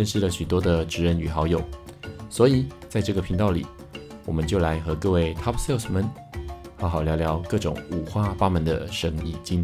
认识了许多的职人与好友，所以在这个频道里，我们就来和各位 Top Sales 们好好聊聊各种五花八门的生意经。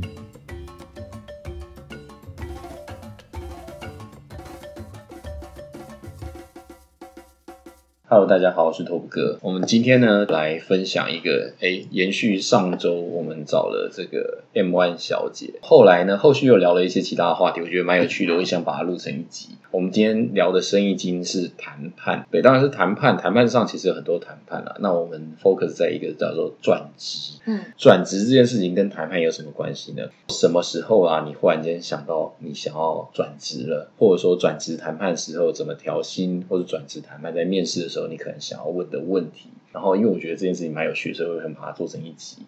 Hello，大家好，我是 Top 哥。我们今天呢来分享一个，哎，延续上周我们找了这个 M One 小姐，后来呢后续又聊了一些其他的话题，我觉得蛮有趣的，我也想把它录成一集。我们今天聊的生意经是谈判，对，当然是谈判。谈判上其实有很多谈判啦，那我们 focus 在一个叫做转职。嗯，转职这件事情跟谈判有什么关系呢？什么时候啊，你忽然间想到你想要转职了，或者说转职谈判时候怎么调薪，或者转职谈判在面试的时候。时候你可能想要问的问题，然后因为我觉得这件事情蛮有趣，所以我很把它做成一集。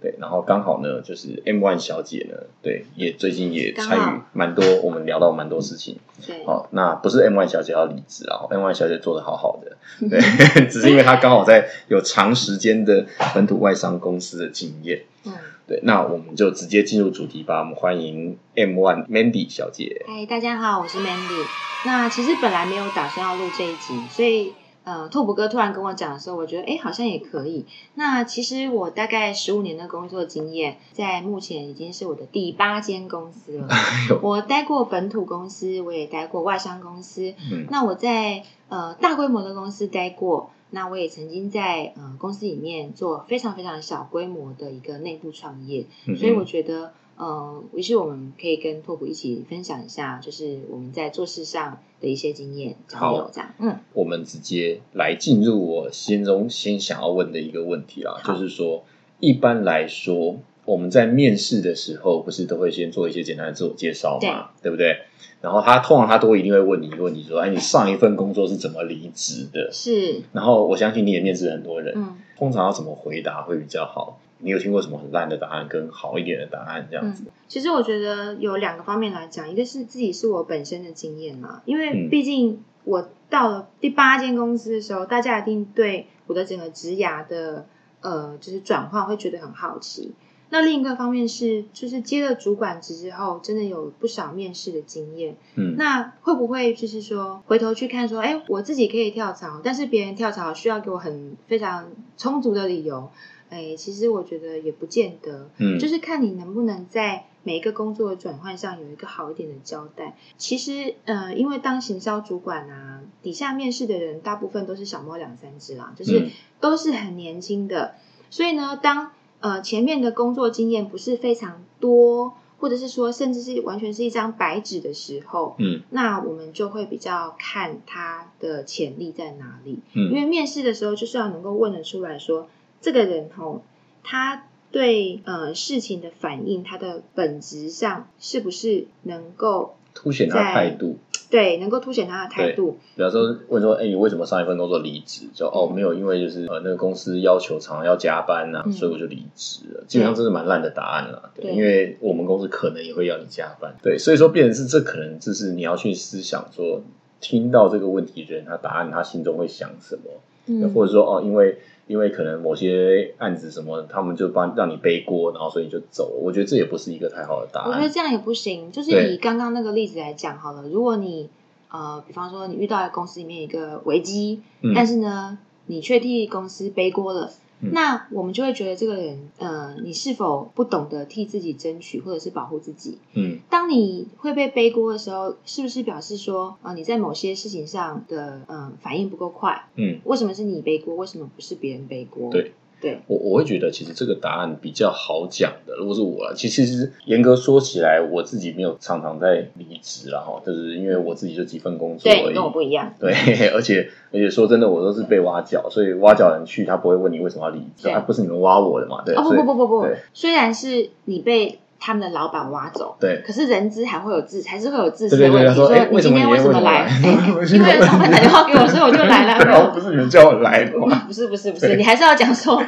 对，然后刚好呢，就是 M One 小姐呢，对，也最近也参与蛮多，我们聊到蛮多事情。对，好，那不是 M One 小姐要离职啊，M One 小姐做的好好的，对，只是因为她刚好在有长时间的本土外商公司的经验。嗯，对，那我们就直接进入主题吧。我们欢迎 M One Mandy 小姐。嗨，大家好，我是 Mandy。那其实本来没有打算要录这一集，所以。呃，拓普哥突然跟我讲的时候，我觉得哎，好像也可以。那其实我大概十五年的工作经验，在目前已经是我的第八间公司了。我待过本土公司，我也待过外商公司。那我在呃大规模的公司待过，那我也曾经在呃公司里面做非常非常小规模的一个内部创业。所以我觉得。嗯，于是我们可以跟拓普一起分享一下，就是我们在做事上的一些经验交流，这样。嗯，我们直接来进入我心中先想要问的一个问题啦，就是说，一般来说，我们在面试的时候，不是都会先做一些简单的自我介绍嘛，对不对？然后他通常他都一定会问你一个问题，说：“哎，你上一份工作是怎么离职的？”是。然后我相信你也面试很多人，嗯，通常要怎么回答会比较好？你有听过什么很烂的答案跟好一点的答案这样子？其实我觉得有两个方面来讲，一个是自己是我本身的经验嘛，因为毕竟我到了第八间公司的时候，大家一定对我的整个职涯的呃就是转换会觉得很好奇。那另一个方面是，就是接了主管职之后，真的有不少面试的经验。嗯，那会不会就是说回头去看说，哎，我自己可以跳槽，但是别人跳槽需要给我很非常充足的理由？哎，其实我觉得也不见得，嗯，就是看你能不能在每一个工作的转换上有一个好一点的交代。其实，呃，因为当行销主管啊，底下面试的人大部分都是小猫两三只啦，就是都是很年轻的，所以呢，当呃前面的工作经验不是非常多，或者是说甚至是完全是一张白纸的时候，嗯，那我们就会比较看他的潜力在哪里，嗯，因为面试的时候就是要能够问得出来说。这个人吼，他对呃事情的反应，他的本质上是不是能够凸显他的态度？对，能够凸显他的态度。比方说问说，哎，你为什么上一份工作离职？就哦，没有，因为就是呃，那个公司要求常常要加班呐，所以我就离职了。基本上这是蛮烂的答案了，对，因为我们公司可能也会要你加班。对，所以说变成是这可能就是你要去思想说，听到这个问题人他答案他心中会想什么，嗯，或者说哦，因为。因为可能某些案子什么，他们就帮让你背锅，然后所以就走了。我觉得这也不是一个太好的答案。我觉得这样也不行。就是以刚刚那个例子来讲好了，如果你呃，比方说你遇到公司里面一个危机，但是呢，你却替公司背锅了。那我们就会觉得这个人，呃，你是否不懂得替自己争取，或者是保护自己？嗯，当你会被背锅的时候，是不是表示说，啊，你在某些事情上的，嗯，反应不够快？嗯，为什么是你背锅？为什么不是别人背锅？对。对我我会觉得其实这个答案比较好讲的。如果是我，其实其实严格说起来，我自己没有常常在离职，然后就是因为我自己就几份工作，对，跟我不一样。对，而且而且说真的，我都是被挖角，所以挖角人去，他不会问你为什么要离职，他不是你们挖我的嘛？对，不不不不不，虽然是你被他们的老板挖走。对。可是人资还会有自，还是会有自私的问题。说你今天为什么来？因为老板打电话给我，所以我就来了。然 后不是你们叫我来的吗？不是不是不是，你还是要讲说，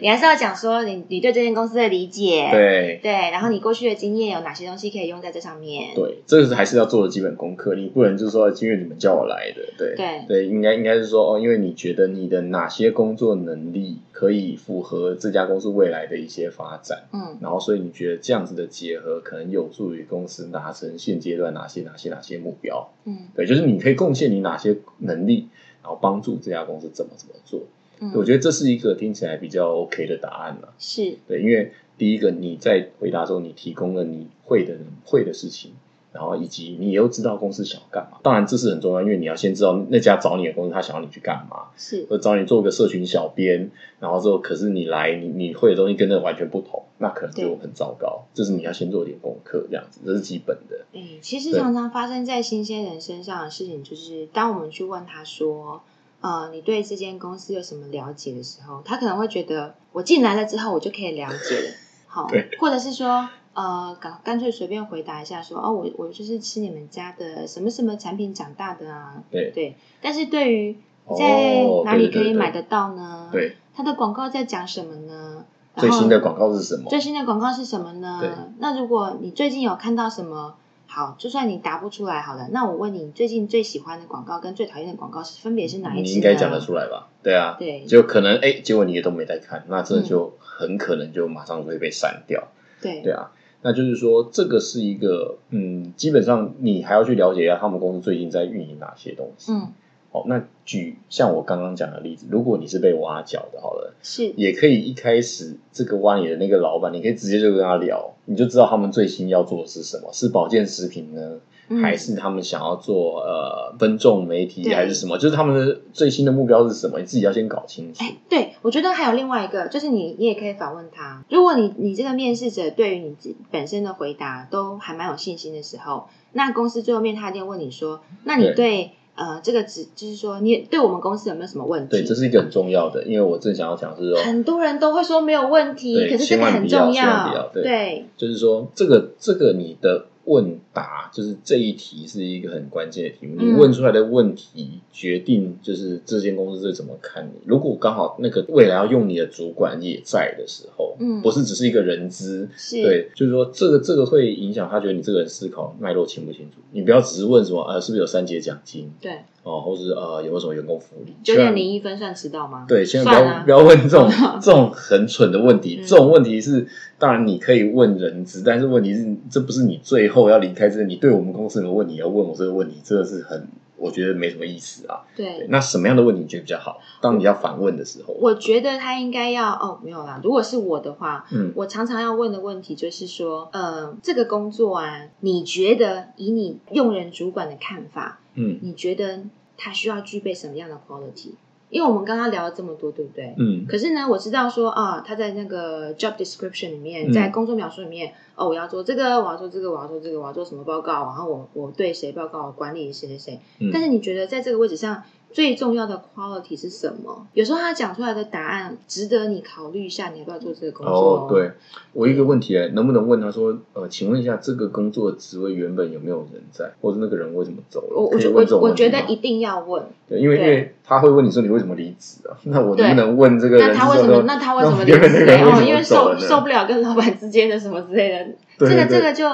你还是要讲说你你对这间公司的理解。对对，然后你过去的经验有哪些东西可以用在这上面？对，这个是还是要做的基本功课。你不能就是说因为你们叫我来的，对对对，应该应该是说哦，因为你觉得你的哪些工作能力可以符合这家公司未来的一些发展，嗯，然后所以你觉得这样子的结合可能有助于公司达成现阶段哪些哪些哪些目标，嗯，对，就是你可以贡献你哪些能力，然后帮助这家公司怎么怎么做。嗯，我觉得这是一个听起来比较 OK 的答案了。是对，因为第一个你在回答中，你提供了你会的人会的事情。然后以及你又知道公司想要干嘛，当然这是很重要，因为你要先知道那家找你的公司他想要你去干嘛，是，或找你做个社群小编，然后之后可是你来你你会的东西跟那完全不同，那可能就很糟糕。就是你要先做点功课，这样子这是基本的。哎，其实常常发生在新鲜人身上的事情，就是当我们去问他说，呃，你对这间公司有什么了解的时候，他可能会觉得我进来了之后我就可以了解了，好，或者是说。呃，干干脆随便回答一下，说哦，我我就是吃你们家的什么什么产品长大的啊。对对，但是对于在哪里可以买得到呢？对，它的广告在讲什么呢？最新的广告是什么？最新的广告是什么呢？那如果你最近有看到什么，好，就算你答不出来，好了，那我问你，最近最喜欢的广告跟最讨厌的广告是分别是哪一你应该讲得出来吧？对啊，对，就可能哎，结果你也都没在看，那这就很可能就马上会被删掉。对，对啊。那就是说，这个是一个，嗯，基本上你还要去了解一下他们公司最近在运营哪些东西。嗯，好，那举像我刚刚讲的例子，如果你是被挖角的，好了，是也可以一开始这个挖你的那个老板，你可以直接就跟他聊，你就知道他们最新要做的是什么，是保健食品呢？还是他们想要做呃分众媒体还是什么？就是他们的最新的目标是什么？你自己要先搞清楚。哎，对，我觉得还有另外一个，就是你你也可以反问他，如果你你这个面试者对于你本身的回答都还蛮有信心的时候，那公司最后面他一定问你说，那你对呃这个只就是说你对我们公司有没有什么问题？对，这是一个很重要的，因为我正想要讲是说，很多人都会说没有问题，可是这个很重要，对，就是说这个这个你的。问答就是这一题是一个很关键的题目，你问出来的问题决定就是这间公司是怎么看你。如果刚好那个未来要用你的主管也在的时候，嗯，不是只是一个人资，对，就是说这个这个会影响他觉得你这个人思考脉络清不清楚。你不要只是问什么呃是不是有三节奖金，对，哦，或是呃有没有什么员工福利，九点零一分算迟到吗？对，千万不要不要问这种 这种很蠢的问题。这种问题是当然你可以问人资，但是问题是这不是你最后要离开之前，你对我们公司有问题要问我这个问题，真的是很。我觉得没什么意思啊。对，那什么样的问题你觉得比较好？当你要反问的时候，我觉得他应该要哦，没有啦。如果是我的话，嗯，我常常要问的问题就是说，呃，这个工作啊，你觉得以你用人主管的看法，嗯，你觉得他需要具备什么样的 quality？因为我们刚刚聊了这么多，对不对？嗯。可是呢，我知道说啊，他在那个 job description 里面，在工作描述里面，哦，我要做这个，我要做这个，我要做这个，我要做什么报告？然后我我对谁报告？管理谁谁谁？但是你觉得在这个位置上？最重要的 quality 是什么？有时候他讲出来的答案值得你考虑一下，你要不要做这个工作？哦，对我一个问题，能不能问他说，呃，请问一下，这个工作职位原本有没有人在，或者那个人为什么走了？我我我我觉得一定要问，对，因为因为他会问你说你为什么离职啊？那我能不能问这个人？那他为什么？那他为什么离职？哦，因为受受不了跟老板之间的什么之类的，这个这个就。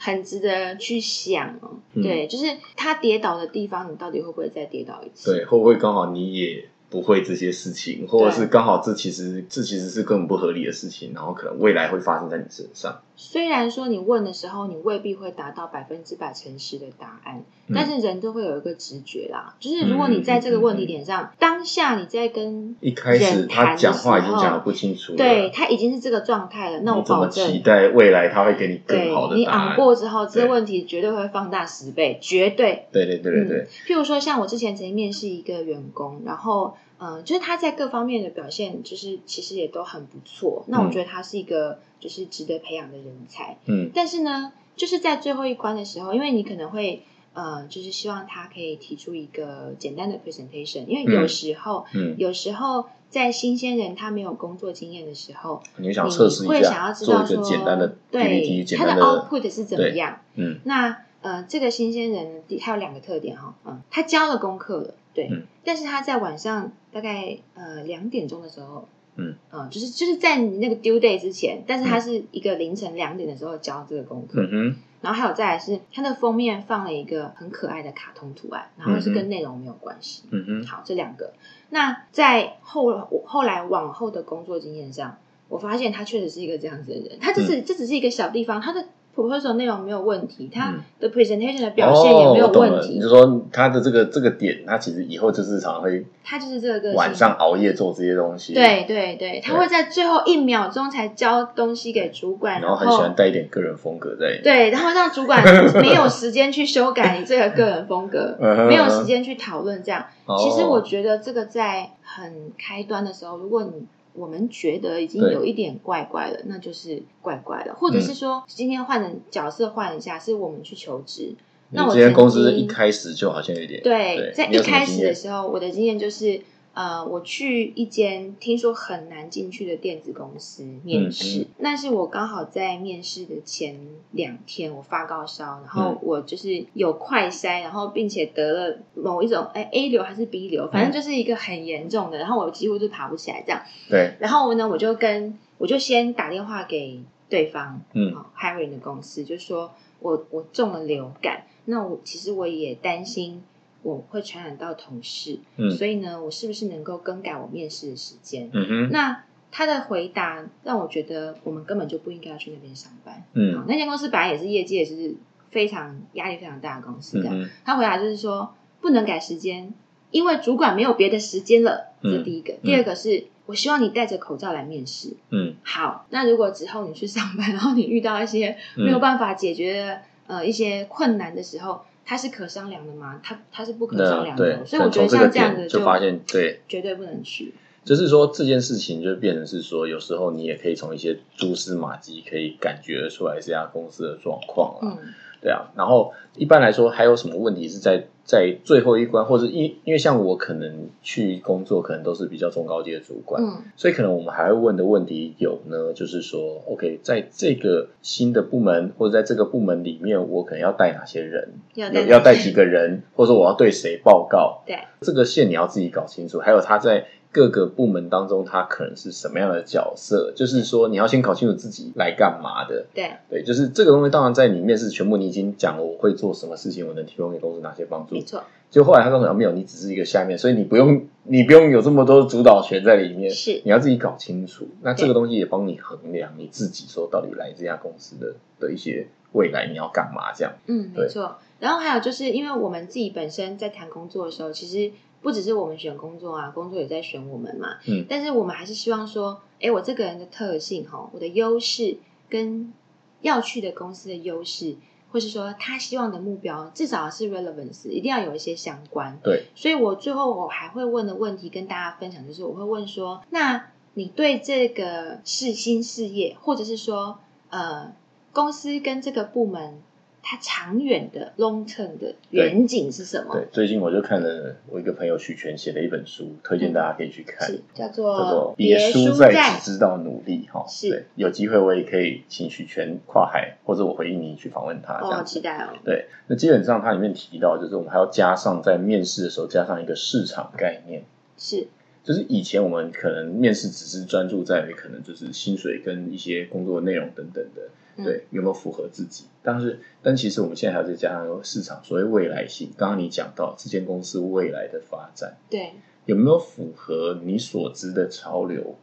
很值得去想哦，对，就是他跌倒的地方，你到底会不会再跌倒一次？对，会不会刚好你也？不会这些事情，或者是刚好这其实这其实是根本不合理的事情，然后可能未来会发生在你身上。虽然说你问的时候，你未必会达到百分之百诚实的答案，但是人都会有一个直觉啦。就是如果你在这个问题点上，当下你在跟一开始他讲话已经讲的不清楚，对他已经是这个状态了，那我保证期待未来他会给你更好的。你过之后，这个问题绝对会放大十倍，绝对。对对对对对。譬如说，像我之前曾经面试一个员工，然后。嗯，就是他在各方面的表现，就是其实也都很不错。那我觉得他是一个就是值得培养的人才。嗯，但是呢，就是在最后一关的时候，因为你可能会呃，就是希望他可以提出一个简单的 presentation，因为有时候，嗯，有时候在新鲜人他没有工作经验的时候，你想测试一会想要知道说，简单的对他的 output 是怎么样？嗯，那呃，这个新鲜人他有两个特点哈，嗯，他交了功课了，对，但是他在晚上大概呃两点钟的时候。嗯，啊，就是就是在你那个 due day 之前，但是它是一个凌晨两点的时候交这个功课，嗯然后还有再来是它的封面放了一个很可爱的卡通图案，然后是跟内容没有关系，嗯哼，好，这两个，那在后后来往后的工作经验上，我发现他确实是一个这样子的人，他这是这只是一个小地方，他的。Proposal 内容没有问题，他的 presentation 的表现也没有问题。你就说他的这个这个点，他其实以后就是常会，他就是这个晚上熬夜做这些东西。对对对，他会在最后一秒钟才交东西给主管，然后很喜欢带一点个人风格在。对，然后让主管 没有时间去修改你这个个人风格，没有时间去讨论这样。其实我觉得这个在很开端的时候，如果你我们觉得已经有一点怪怪了，那就是怪怪了，或者是说今天换的角色换一下，是我们去求职。那我今天公司一开始就好像有点对，在一开始的时候，我的经验就是。呃，我去一间听说很难进去的电子公司面试，那是我刚好在面试的前两天，我发高烧，然后我就是有快筛，然后并且得了某一种哎 A 流还是 B 流，反正就是一个很严重的，然后我几乎就爬不起来这样。对，然后呢，我就跟我就先打电话给对方，嗯，hiring 的公司，就说我我中了流感，那我其实我也担心。我会传染到同事，所以呢，我是不是能够更改我面试的时间？嗯哼，那他的回答让我觉得我们根本就不应该要去那边上班。嗯，那间公司本来也是业界是非常压力非常大的公司，这样。他回答就是说不能改时间，因为主管没有别的时间了。这是第一个，第二个是我希望你戴着口罩来面试。嗯，好，那如果之后你去上班，然后你遇到一些没有办法解决的呃一些困难的时候。它是可商量的吗？它它是不可商量的，所以我觉得像这样的就发现对，绝对不能去。就是说这件事情就变成是说，有时候你也可以从一些蛛丝马迹可以感觉出来这家公司的状况啊。嗯，对啊。然后一般来说，还有什么问题是在？在最后一关，或者因因为像我可能去工作，可能都是比较中高阶的主管，嗯，所以可能我们还会问的问题有呢，就是说，OK，在这个新的部门或者在这个部门里面，我可能要带哪些人，要要带几个人，或者说我要对谁报告，对，这个线你要自己搞清楚，还有他在。各个部门当中，他可能是什么样的角色？就是说，你要先搞清楚自己来干嘛的。对对，就是这个东西。当然，在你面试全部你已经讲了，我会做什么事情，我能提供给公司哪些帮助。没错。就后来他告诉我没有，你只是一个下面，所以你不用，你不用有这么多主导权在里面。是，你要自己搞清楚。那这个东西也帮你衡量你自己，说到底来这家公司的的一些未来你要干嘛这样。嗯，没错。然后还有就是，因为我们自己本身在谈工作的时候，其实。不只是我们选工作啊，工作也在选我们嘛。嗯，但是我们还是希望说，哎，我这个人的特性哈，我的优势跟要去的公司的优势，或是说他希望的目标，至少是 relevance，一定要有一些相关。对，所以我最后我还会问的问题跟大家分享，就是我会问说，那你对这个是新事业，或者是说呃公司跟这个部门。它长远的 long term 的远景是什么？对，最近我就看了我一个朋友许全写的一本书，推荐大家可以去看，叫做叫做别输在只知道努力哈。是，有机会我也可以请许全跨海，或者我回应你去访问他。哦，期待哦。对，那基本上它里面提到，就是我们还要加上在面试的时候加上一个市场概念。是。就是以前我们可能面试只是专注在可能就是薪水跟一些工作内容等等的，对有没有符合自己？但是但其实我们现在还要再加上市场所谓未来性。刚刚你讲到这间公司未来的发展，对有没有符合你所知的潮流？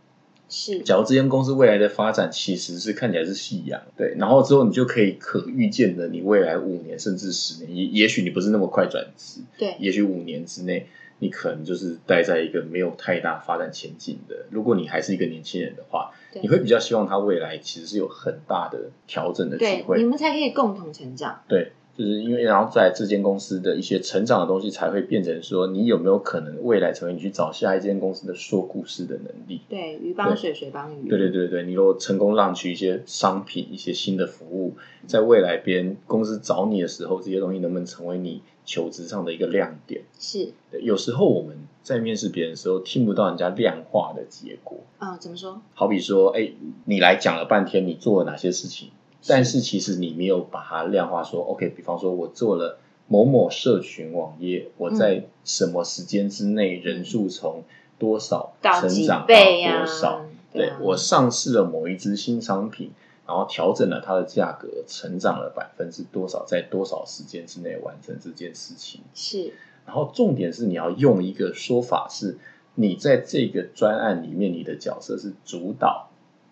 是，假如这间公司未来的发展其实是看起来是夕阳，对，然后之后你就可以可预见的，你未来五年甚至十年，也也许你不是那么快转职，对，也许五年之内。你可能就是待在一个没有太大发展前景的。如果你还是一个年轻人的话，你会比较希望他未来其实是有很大的调整的机会，你们才可以共同成长。对，就是因为然后在这间公司的一些成长的东西，才会变成说你有没有可能未来成为你去找下一间公司的说故事的能力。对，鱼帮水，水帮鱼。对对对对，你如果成功让取一些商品、一些新的服务，在未来别人公司找你的时候，这些东西能不能成为你求职上的一个亮点？是。有时候我们在面试别人的时候，听不到人家量化的结果。啊，怎么说？好比说，哎，你来讲了半天，你做了哪些事情？但是其实你没有把它量化，说 OK，比方说我做了某某社群网页，我在什么时间之内人数从多少成长到多少？对我上市了某一支新商品，然后调整了它的价格，成长了百分之多少，在多少时间之内完成这件事情？是。然后重点是你要用一个说法，是你在这个专案里面，你的角色是主导。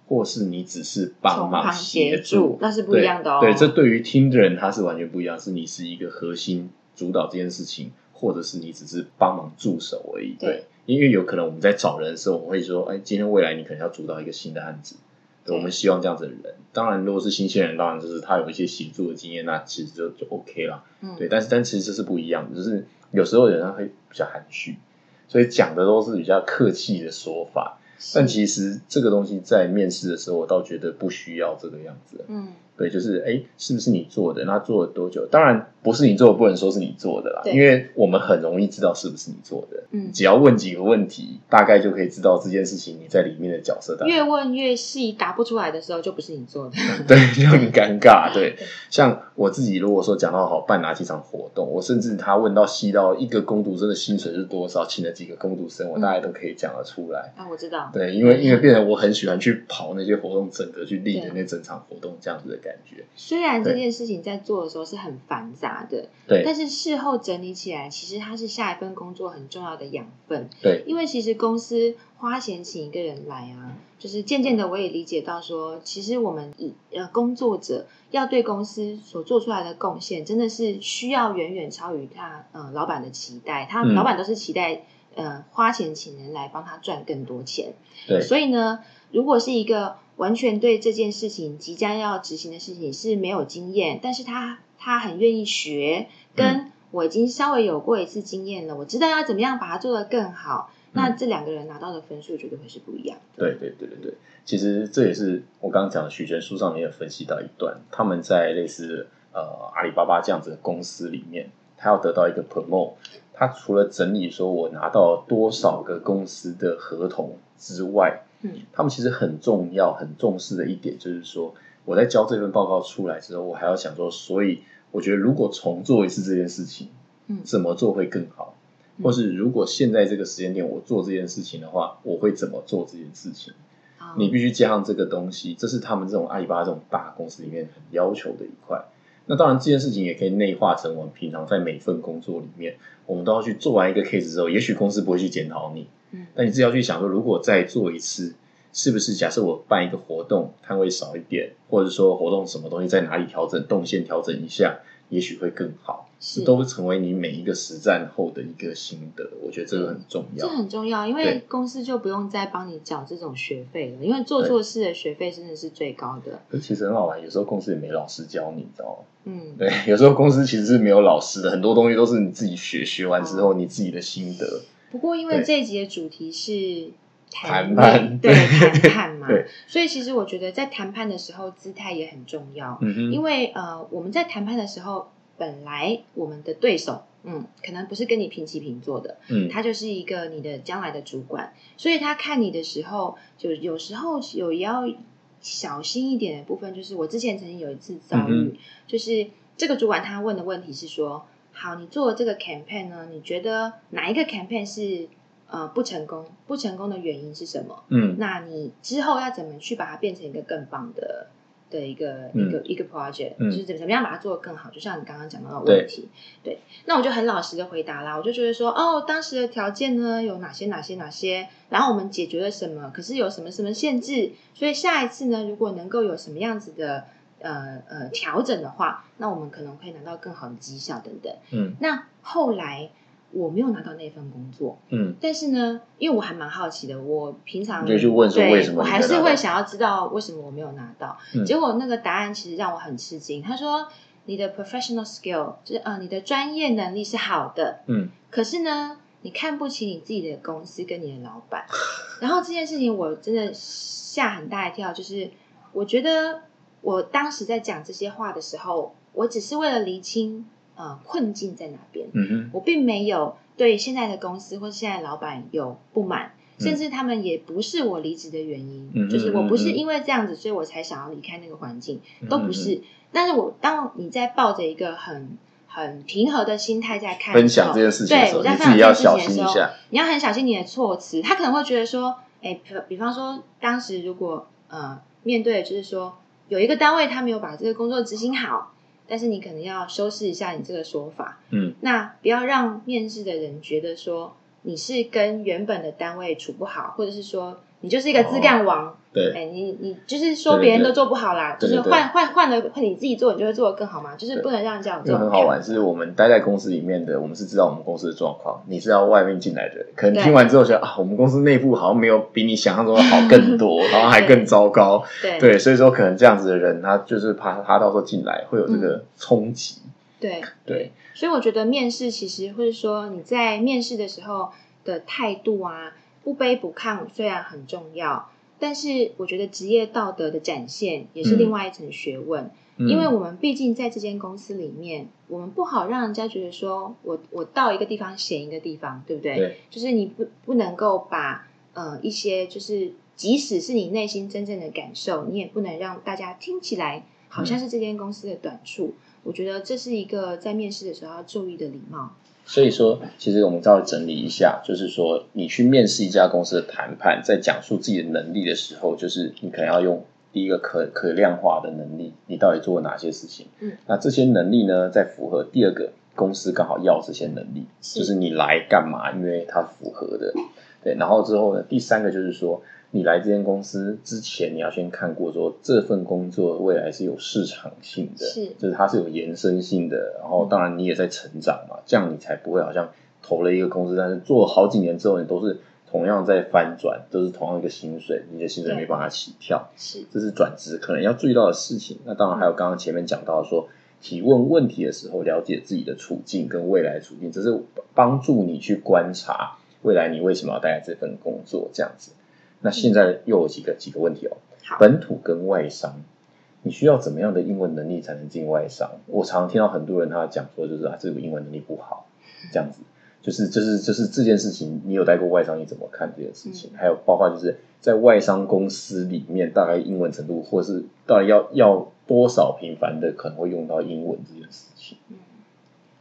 或是你只是帮忙协助，那是不一样的哦。对，这对于听的人他是完全不一样。是你是一个核心主导这件事情，或者是你只是帮忙助手而已。对，因为有可能我们在找人的时候，我们会说，哎，今天未来你可能要主导一个新的案子，我们希望这样子的人。当然，如果是新鲜人，当然就是他有一些协助的经验，那其实就就 OK 了。嗯，对。但是，但其实这是不一样的，就是有时候人他会比较含蓄，所以讲的都是比较客气的说法。但其实这个东西在面试的时候，我倒觉得不需要这个样子。嗯。对，就是哎，是不是你做的？那做了多久？当然不是你做的，不能说是你做的啦，因为我们很容易知道是不是你做的。嗯，只要问几个问题，大概就可以知道这件事情你在里面的角色。越问越细，答不出来的时候，就不是你做的。对，就很 尴尬。对，像我自己，如果说讲到好办哪几场活动，我甚至他问到细到一个工读生的薪水是多少，请了几个工读生，我大概都可以讲得出来。啊，我知道。对，因为因为变成我很喜欢去跑那些活动，整个去立的那整场活动这样子的感觉。虽然这件事情在做的时候是很繁杂的，对，但是事后整理起来，其实它是下一份工作很重要的养分。对，因为其实公司花钱请一个人来啊，就是渐渐的我也理解到说，其实我们以呃工作者要对公司所做出来的贡献，真的是需要远远超于他呃老板的期待。他老板都是期待呃花钱请人来帮他赚更多钱。对，所以呢，如果是一个。完全对这件事情即将要执行的事情是没有经验，但是他他很愿意学，跟我已经稍微有过一次经验了，我知道要怎么样把它做得更好。那这两个人拿到的分数绝对会是不一样。对对对对对，其实这也是我刚刚讲的许权书上面有分析到一段，他们在类似呃阿里巴巴这样子的公司里面，他要得到一个 promote，他除了整理说我拿到多少个公司的合同之外。他们其实很重要、很重视的一点，就是说，我在交这份报告出来之后，我还要想说，所以我觉得如果重做一次这件事情，嗯，怎么做会更好？或是如果现在这个时间点我做这件事情的话，我会怎么做这件事情？你必须加上这个东西，这是他们这种阿里巴巴这种大公司里面很要求的一块。那当然，这件事情也可以内化成我们平常在每份工作里面，我们都要去做完一个 case 之后，也许公司不会去检讨你。嗯但你自己要去想说，如果再做一次，是不是假设我办一个活动，摊位少一点，或者说活动什么东西在哪里调整，动线调整一下，也许会更好。是，都会成为你每一个实战后的一个心得。我觉得这个很重要。这很重要，因为公司就不用再帮你缴这种学费了，因为做错事的学费真的是最高的。可其实很好玩，有时候公司也没老师教你，知道吗？嗯，对，有时候公司其实是没有老师的，很多东西都是你自己学，学完之后你自己的心得。不过，因为这一集的主题是谈判，对谈判嘛，所以其实我觉得在谈判的时候，姿态也很重要。嗯因为呃，我们在谈判的时候，本来我们的对手，嗯，可能不是跟你平起平坐的，嗯，他就是一个你的将来的主管，所以他看你的时候，就有时候有要小心一点的部分，就是我之前曾经有一次遭遇，就是这个主管他问的问题是说。好，你做这个 campaign 呢？你觉得哪一个 campaign 是呃不成功？不成功的原因是什么？嗯，那你之后要怎么去把它变成一个更棒的的一个一个一个 project？就是怎怎么样把它做得更好？就像你刚刚讲到的问题，对，那我就很老实的回答啦。我就觉得说，哦，当时的条件呢有哪些哪些哪些，然后我们解决了什么？可是有什么什么限制？所以下一次呢，如果能够有什么样子的。呃呃，调整的话，那我们可能可以拿到更好的绩效等等。嗯，那后来我没有拿到那份工作。嗯，但是呢，因为我还蛮好奇的，我平常就去问说为什么，我还是会想要知道为什么我没有拿到。结果那个答案其实让我很吃惊。他说：“你的 professional skill 就是呃你的专业能力是好的，嗯，可是呢，你看不起你自己的公司跟你的老板，然后这件事情我真的吓很大一跳，就是我觉得我当时在讲这些话的时候，我只是为了厘清呃困境在哪边，嗯哼，我并没有对现在的公司或现在老板有不满。甚至他们也不是我离职的原因，就是我不是因为这样子，所以我才想要离开那个环境，都不是。但是我当你在抱着一个很很平和的心态在看分享这件事情的时候，你自己要小心一下，你要很小心你的措辞。他可能会觉得说，哎，比方说，当时如果呃面对就是说有一个单位他没有把这个工作执行好，但是你可能要修饰一下你这个说法，嗯，那不要让面试的人觉得说。你是跟原本的单位处不好，或者是说你就是一个自干王，对，哎，你你就是说别人都做不好啦，就是换换换了你自己做，你就会做的更好嘛，就是不能让这样做。很好玩，是我们待在公司里面的，我们是知道我们公司的状况，你是要外面进来的，可能听完之后觉得啊，我们公司内部好像没有比你想象中的好更多，然后还更糟糕，对。对，所以说可能这样子的人，他就是怕他到时候进来会有这个冲击，对。对。所以我觉得面试其实，或者说你在面试的时候的态度啊，不卑不亢虽然很重要，但是我觉得职业道德的展现也是另外一层学问。因为我们毕竟在这间公司里面，我们不好让人家觉得说我我到一个地方嫌一个地方，对不对？对，就是你不不能够把呃一些就是即使是你内心真正的感受，你也不能让大家听起来好像是这间公司的短处。我觉得这是一个在面试的时候要注意的礼貌。所以说，其实我们稍微整理一下，就是说，你去面试一家公司的谈判，在讲述自己的能力的时候，就是你可能要用第一个可可量化的能力，你到底做了哪些事情？嗯，那这些能力呢，在符合第二个公司刚好要这些能力，就是你来干嘛？因为它符合的。对，然后之后呢，第三个就是说。你来这间公司之前，你要先看过说这份工作未来是有市场性的，是，就是它是有延伸性的。然后，当然你也在成长嘛，这样你才不会好像投了一个公司，但是做了好几年之后，你都是同样在翻转，都是同样一个薪水，你的薪水没办法起跳。是，这是转职可能要注意到的事情。那当然还有刚刚前面讲到说，提问问题的时候，了解自己的处境跟未来处境，这是帮助你去观察未来你为什么要待在这份工作这样子。那现在又有几个几个问题哦。本土跟外商，你需要怎么样的英文能力才能进外商？我常常听到很多人他讲说，就是啊，这个英文能力不好，这样子，就是就是就是这件事情，你有待过外商，你怎么看这件事情？还有包括就是在外商公司里面，大概英文程度，或是到底要要多少频繁的可能会用到英文这件事情？嗯，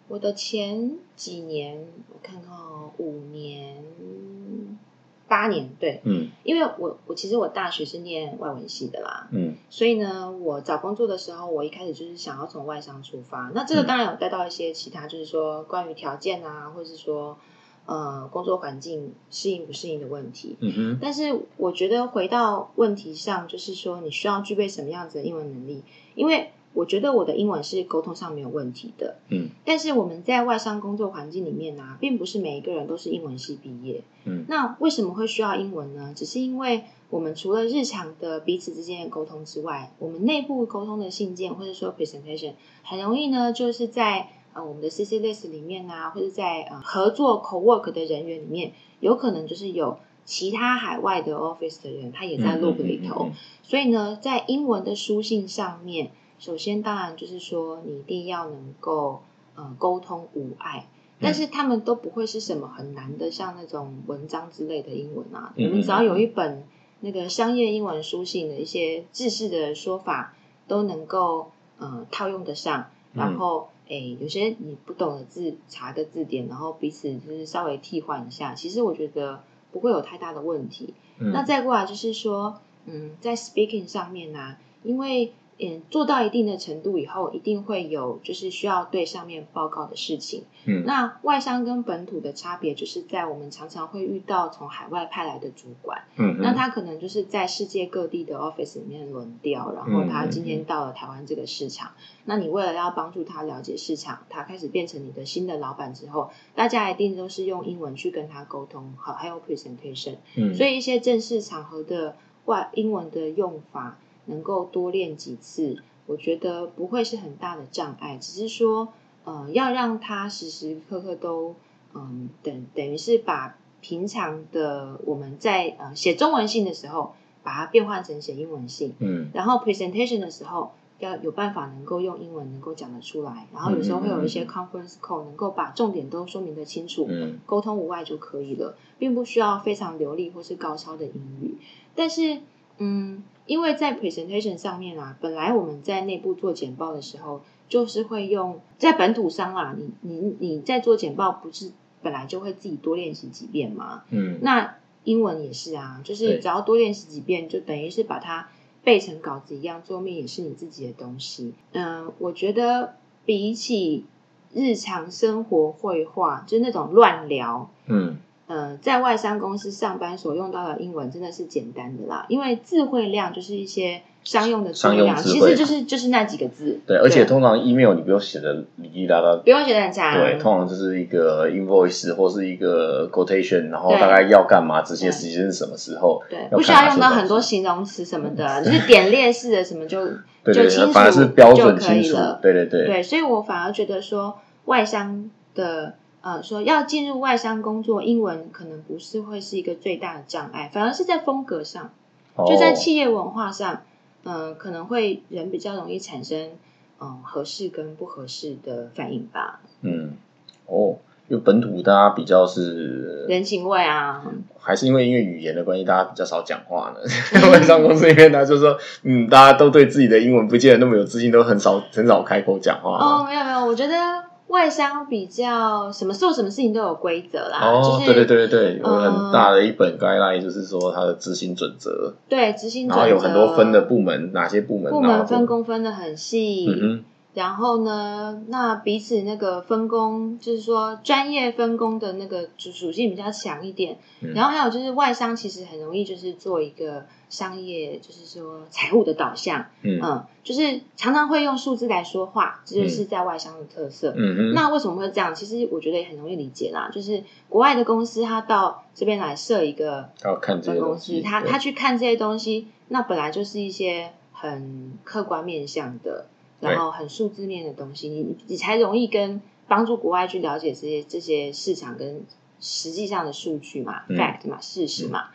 我的前几年，我看看五年。八年对，嗯，因为我我其实我大学是念外文系的啦，嗯，所以呢，我找工作的时候，我一开始就是想要从外商出发。那这个当然有带到一些其他，就是说关于条件啊，或者是说呃工作环境适应不适应的问题。嗯哼。但是我觉得回到问题上，就是说你需要具备什么样子的英文能力？因为我觉得我的英文是沟通上没有问题的，嗯，但是我们在外商工作环境里面呢，并不是每一个人都是英文系毕业，嗯，那为什么会需要英文呢？只是因为我们除了日常的彼此之间的沟通之外，我们内部沟通的信件或者说 presentation 很容易呢，就是在呃我们的 CC list 里面啊，或者在呃合作 co work 的人员里面，有可能就是有其他海外的 office 的人，他也在 loop 里头，所以呢，在英文的书信上面。首先，当然就是说，你一定要能够呃沟通无碍，但是他们都不会是什么很难的，像那种文章之类的英文啊。我们只要有一本那个商业英文书信的一些知识的说法，都能够呃套用得上。然后，哎，有些你不懂的字，查个字典，然后彼此就是稍微替换一下，其实我觉得不会有太大的问题。那再过来就是说，嗯，在 speaking 上面呢，因为嗯，做到一定的程度以后，一定会有就是需要对上面报告的事情。嗯，那外商跟本土的差别，就是在我们常常会遇到从海外派来的主管。嗯，那他可能就是在世界各地的 office 里面轮调，然后他今天到了台湾这个市场。那你为了要帮助他了解市场，他开始变成你的新的老板之后，大家一定都是用英文去跟他沟通，好，还有 presentation。嗯，所以一些正式场合的外英文的用法。能够多练几次，我觉得不会是很大的障碍，只是说，呃，要让他时时刻刻都，嗯，等等于是把平常的我们在呃写中文信的时候，把它变换成写英文信，嗯，然后 presentation 的时候要有办法能够用英文能够讲得出来，然后有时候会有一些 conference call 能够把重点都说明的清楚，嗯，沟通无碍就可以了，并不需要非常流利或是高超的英语，但是，嗯。因为在 presentation 上面啊，本来我们在内部做简报的时候，就是会用在本土商啊，你你你在做简报，不是本来就会自己多练习几遍吗？嗯，那英文也是啊，就是只要多练习几遍，就等于是把它背成稿子一样，桌面也是你自己的东西。嗯，我觉得比起日常生活绘画，就是那种乱聊，嗯。呃，在外商公司上班所用到的英文真的是简单的啦，因为字汇量就是一些商用的字汇量，其实就是就是那几个字。对，而且通常 email 你不用写的哩哩啦啦，不用写的很长。对，通常就是一个 invoice 或是一个 quotation，然后大概要干嘛，这些时间是什么时候。对，不需要用到很多形容词什么的，就是点列式的什么就就清楚反而是标准清楚。对对对。对，所以我反而觉得说外商的。呃，说要进入外商工作，英文可能不是会是一个最大的障碍，反而是在风格上，就在企业文化上，嗯，可能会人比较容易产生嗯合适跟不合适的反应吧。嗯，哦，因为本土大家比较是人情味啊，还是因为因为语言的关系，大家比较少讲话呢。外商公司里面呢，就是说，嗯，大家都对自己的英文不见得那么有自信，都很少很少开口讲话。哦，没有没有，我觉得。外商比较什么做什么事情都有规则啦，哦，对对对对对，有很大的一本 guideline，就是说它的执行准则，对执行，然后有很多分的部门，哪些部门部门分工分的很细，嗯然后呢，那彼此那个分工，就是说专业分工的那个属属性比较强一点。然后还有就是外商其实很容易就是做一个商业，就是说财务的导向，嗯，就是常常会用数字来说话，这就是在外商的特色。嗯嗯。那为什么会这样？其实我觉得也很容易理解啦，就是国外的公司他到这边来设一个要看这些公司，他他去看这些东西，那本来就是一些很客观面向的。然后很数字面的东西，你你才容易跟帮助国外去了解这些这些市场跟实际上的数据嘛，fact 嘛，事实嘛。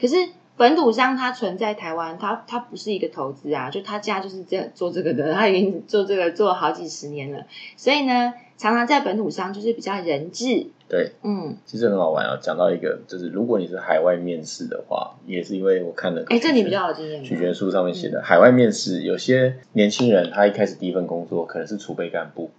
可是本土商他存在台湾，他他不是一个投资啊，就他家就是这样做这个的，他已经做这个做了好几十年了，所以呢，常常在本土商就是比较人质。对，嗯，其实很好玩啊。讲到一个，就是如果你是海外面试的话，也是因为我看了，哎，这你比较好经验。取决书上面写的，海外面试有些年轻人，他一开始第一份工作可能是储备干部，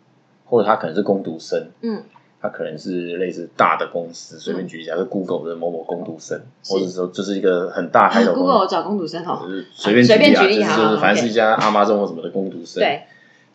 或者他可能是工读生，嗯，他可能是类似大的公司，随便举一下，是 Google 的某某工读生，或者说就是一个很大海的 Google 找工读生哈，就是随便随便举例啊，就是反正是一家阿妈中或什么的工读生，对。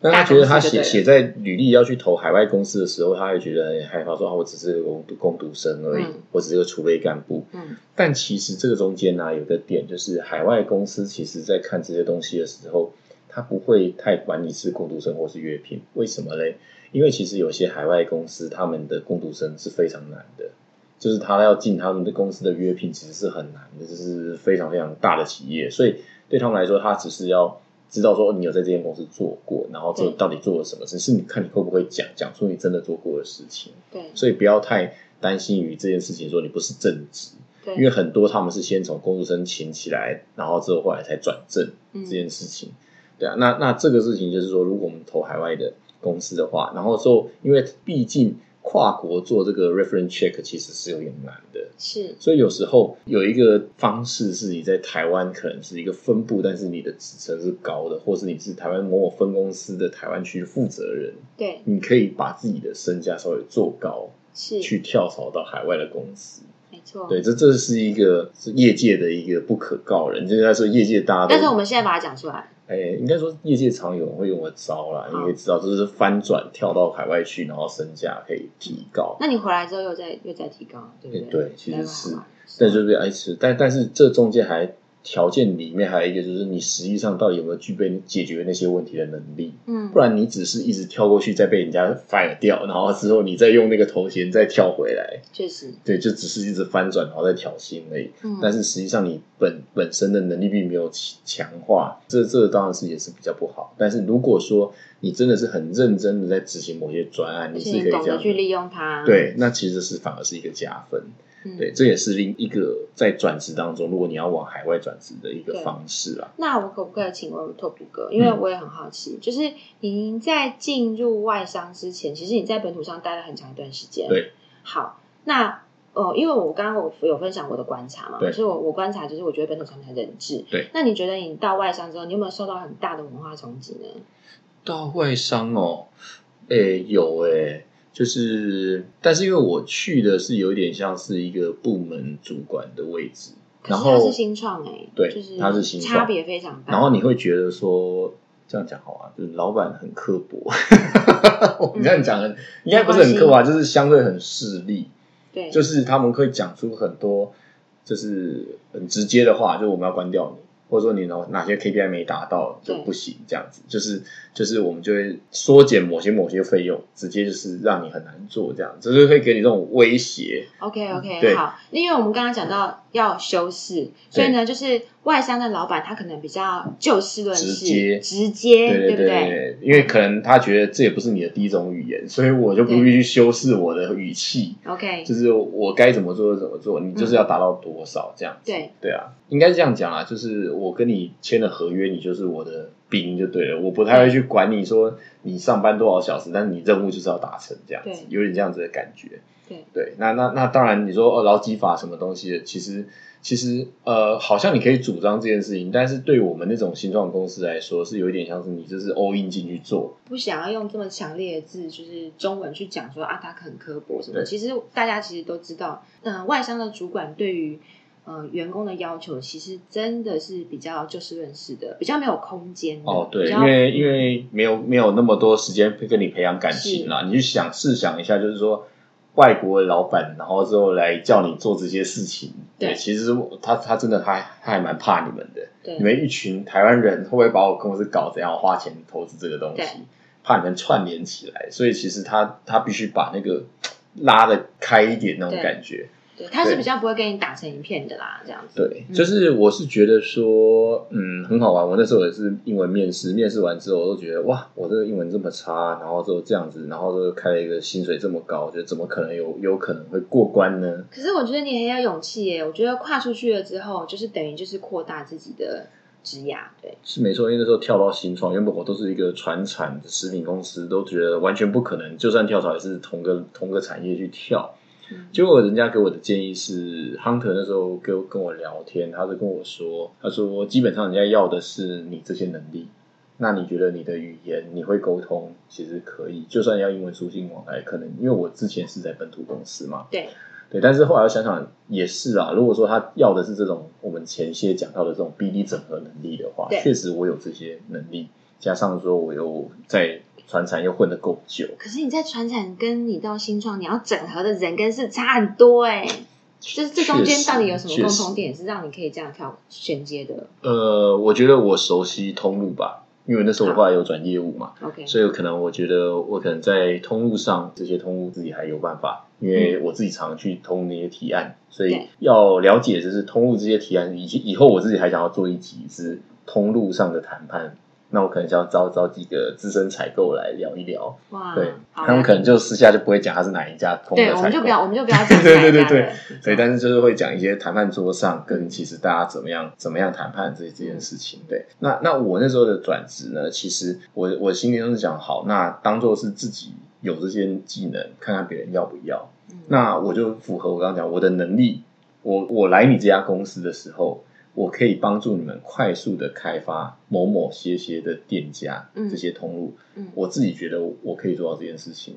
那他觉得他写写在履历要去投海外公司的时候，他会觉得很害怕，说啊我只是个工工读生而已，我只是个储备干部。嗯，但其实这个中间呢，有个点就是海外公司其实在看这些东西的时候，他不会太管你是工读生或是月聘。为什么嘞？因为其实有些海外公司他们的工读生是非常难的，就是他要进他们的公司的约聘其实是很难的，就是非常非常大的企业，所以对他们来说，他只是要。知道说你有在这间公司做过，然后这到底做了什么事？是你看你会不会讲讲出你真的做过的事情？对，所以不要太担心于这件事情，说你不是正职。对，因为很多他们是先从工读生请起来，然后之后后来才转正这件事情。对啊，那那这个事情就是说，如果我们投海外的公司的话，然后说，因为毕竟。跨国做这个 reference check 其实是有点难的，是，所以有时候有一个方式是你在台湾可能是一个分部，但是你的职称是高的，或是你是台湾某某分公司的台湾区负责人，对，你可以把自己的身价稍微做高，是，去跳槽到海外的公司，没错，对，这这是一个是业界的一个不可告人，就是在说业界大家，但是我们现在把它讲出来。哎，应该说业界常有人会用的招啦，你也知道，就是翻转跳到海外去，然后身价可以提高。那你回来之后又再又再提高，对不对？对，其实是，但就是爱吃，但但是这中间还条件里面还有一个，就是你实际上到底有没有具备解决那些问题的能力？嗯，不然你只是一直跳过去，再被人家 fire 掉，然后之后你再用那个头衔再跳回来，确实，对，就只是一直翻转，然后再挑衅而已。嗯，但是实际上你本本身的能力并没有强化，这这当然是也是比较不好。但是如果说你真的是很认真的在执行某些专案，你是可以这样去利用它，对，那其实是反而是一个加分。对，这也是另一个在转职当中，如果你要往海外转职的一个方式啦。那我可不可以请问拓普哥？因为我也很好奇，就是您在进入外商之前，其实你在本土上待了很长一段时间。对，好，那哦，因为我刚刚我有分享我的观察嘛，所以我我观察就是我觉得本土上很人质。对，那你觉得你到外商之后，你有没有受到很大的文化冲击呢？到外商哦，诶，有诶。就是，但是因为我去的是有点像是一个部门主管的位置，然后他是新创哎，对，就是他是新创，差别非常大。然后你会觉得说这样讲好啊，就是老板很刻薄，你这样讲应该不是很刻薄，就是相对很势利，对，就是他们会讲出很多就是很直接的话，就是我们要关掉你。或者说你哪哪些 KPI 没达到就不行，这样子就是就是我们就会缩减某些某些费用，直接就是让你很难做这样，就是会给你这种威胁。OK OK，好，因为我们刚刚讲到要修饰，所以呢，就是外商的老板他可能比较就事论事，直接，对不对？因为可能他觉得这也不是你的第一种语言，所以我就不必去修饰我的语气。OK，就是我该怎么做就怎么做，你就是要达到多少这样子。对对啊。应该是这样讲啊，就是我跟你签了合约，你就是我的兵就对了，我不太会去管你说你上班多少小时，但是你任务就是要达成这样子，有点这样子的感觉。对对，那那那当然，你说哦劳基法什么东西的，其实其实呃，好像你可以主张这件事情，但是对我们那种新创公司来说，是有一点像是你就是 all in 进去做，不想要用这么强烈的字，就是中文去讲说啊，他很刻薄什么。其实大家其实都知道，嗯，外商的主管对于。呃，员工的要求其实真的是比较就事论事的，比较没有空间。哦，对，因为因为没有没有那么多时间跟你培养感情啦。你去想试想一下，就是说外国的老板，然后之后来叫你做这些事情，对，其实他他真的还还蛮怕你们的。对，你们一群台湾人会不会把我公司搞怎样，花钱投资这个东西，怕你们串联起来，所以其实他他必须把那个拉的开一点那种感觉。对，他是比较不会跟你打成一片的啦，这样子。对，就是我是觉得说，嗯，很好玩。我那时候也是英文面试，面试完之后，我都觉得哇，我这个英文这么差，然后就这样子，然后就开了一个薪水这么高，我觉得怎么可能有有可能会过关呢？可是我觉得你很有勇气耶！我觉得跨出去了之后，就是等于就是扩大自己的职涯。对，是没错。因为那时候跳到新创，原本我都是一个传产的食品公司，都觉得完全不可能，就算跳槽也是同个同个产业去跳。结果人家给我的建议是，Hunter 那时候跟跟我聊天，他就跟我说，他说基本上人家要的是你这些能力，那你觉得你的语言你会沟通，其实可以，就算要英文书信往来，可能因为我之前是在本土公司嘛，对。对，但是后来想想也是啊，如果说他要的是这种我们前些讲到的这种 BD 整合能力的话，确实我有这些能力，加上说我又在。船产又混得够久，可是你在船产跟你到新创，你要整合的人跟事差很多哎，就是这中间到底有什么共同点，是让你可以这样跳衔接的？呃，我觉得我熟悉通路吧，因为那时候我后来有转业务嘛，OK，所以可能我觉得我可能在通路上这些通路自己还有办法，因为我自己常去通那些提案，所以要了解就是通路这些提案，以及以后我自己还想要做一集是通路上的谈判。那我可能就要招招几个资深采购来聊一聊，对，他们可能就私下就不会讲他是哪一家通的对，我们就不要，我们就不要 讲对对对对对，但是就是会讲一些谈判桌上跟其实大家怎么样怎么样谈判这这件事情。对，那那我那时候的转职呢，其实我我心里都是想好，那当做是自己有这些技能，看看别人要不要。那我就符合我刚刚讲我的能力，我我来你这家公司的时候。我可以帮助你们快速的开发某某些些的店家，这些通路。我自己觉得我可以做到这件事情。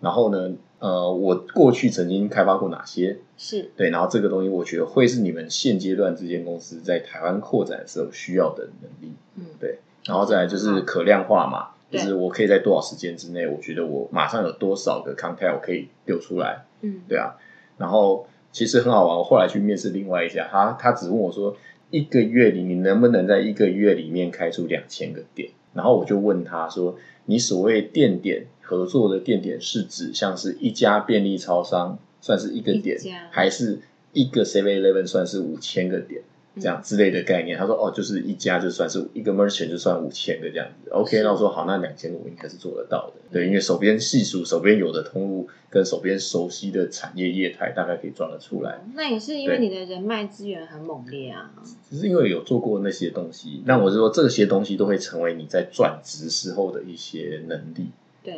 然后呢，呃，我过去曾经开发过哪些？是对，然后这个东西我觉得会是你们现阶段这间公司在台湾扩展的时候需要的能力。嗯，对。然后再来就是可量化嘛，就是我可以在多少时间之内，我觉得我马上有多少个 contact 我可以丢出来。嗯，对啊。然后。其实很好玩，我后来去面试另外一家，他他只问我说：“一个月里你能不能在一个月里面开出两千个店？然后我就问他说：“你所谓店点合作的店点是指像是一家便利超商算是一个点，还是一个 Seven Eleven 算是五千个点？”这样之类的概念，他说哦，就是一家就算是一个 merchant 就算五千个这样子，OK，那我说好，那两千个我应该是做得到的，对，因为手边细数手边有的通路跟手边熟悉的产业业态，大概可以抓得出来。那也是因为你的人脉资源很猛烈啊，只是因为有做过那些东西，那我是说这些东西都会成为你在转职时候的一些能力。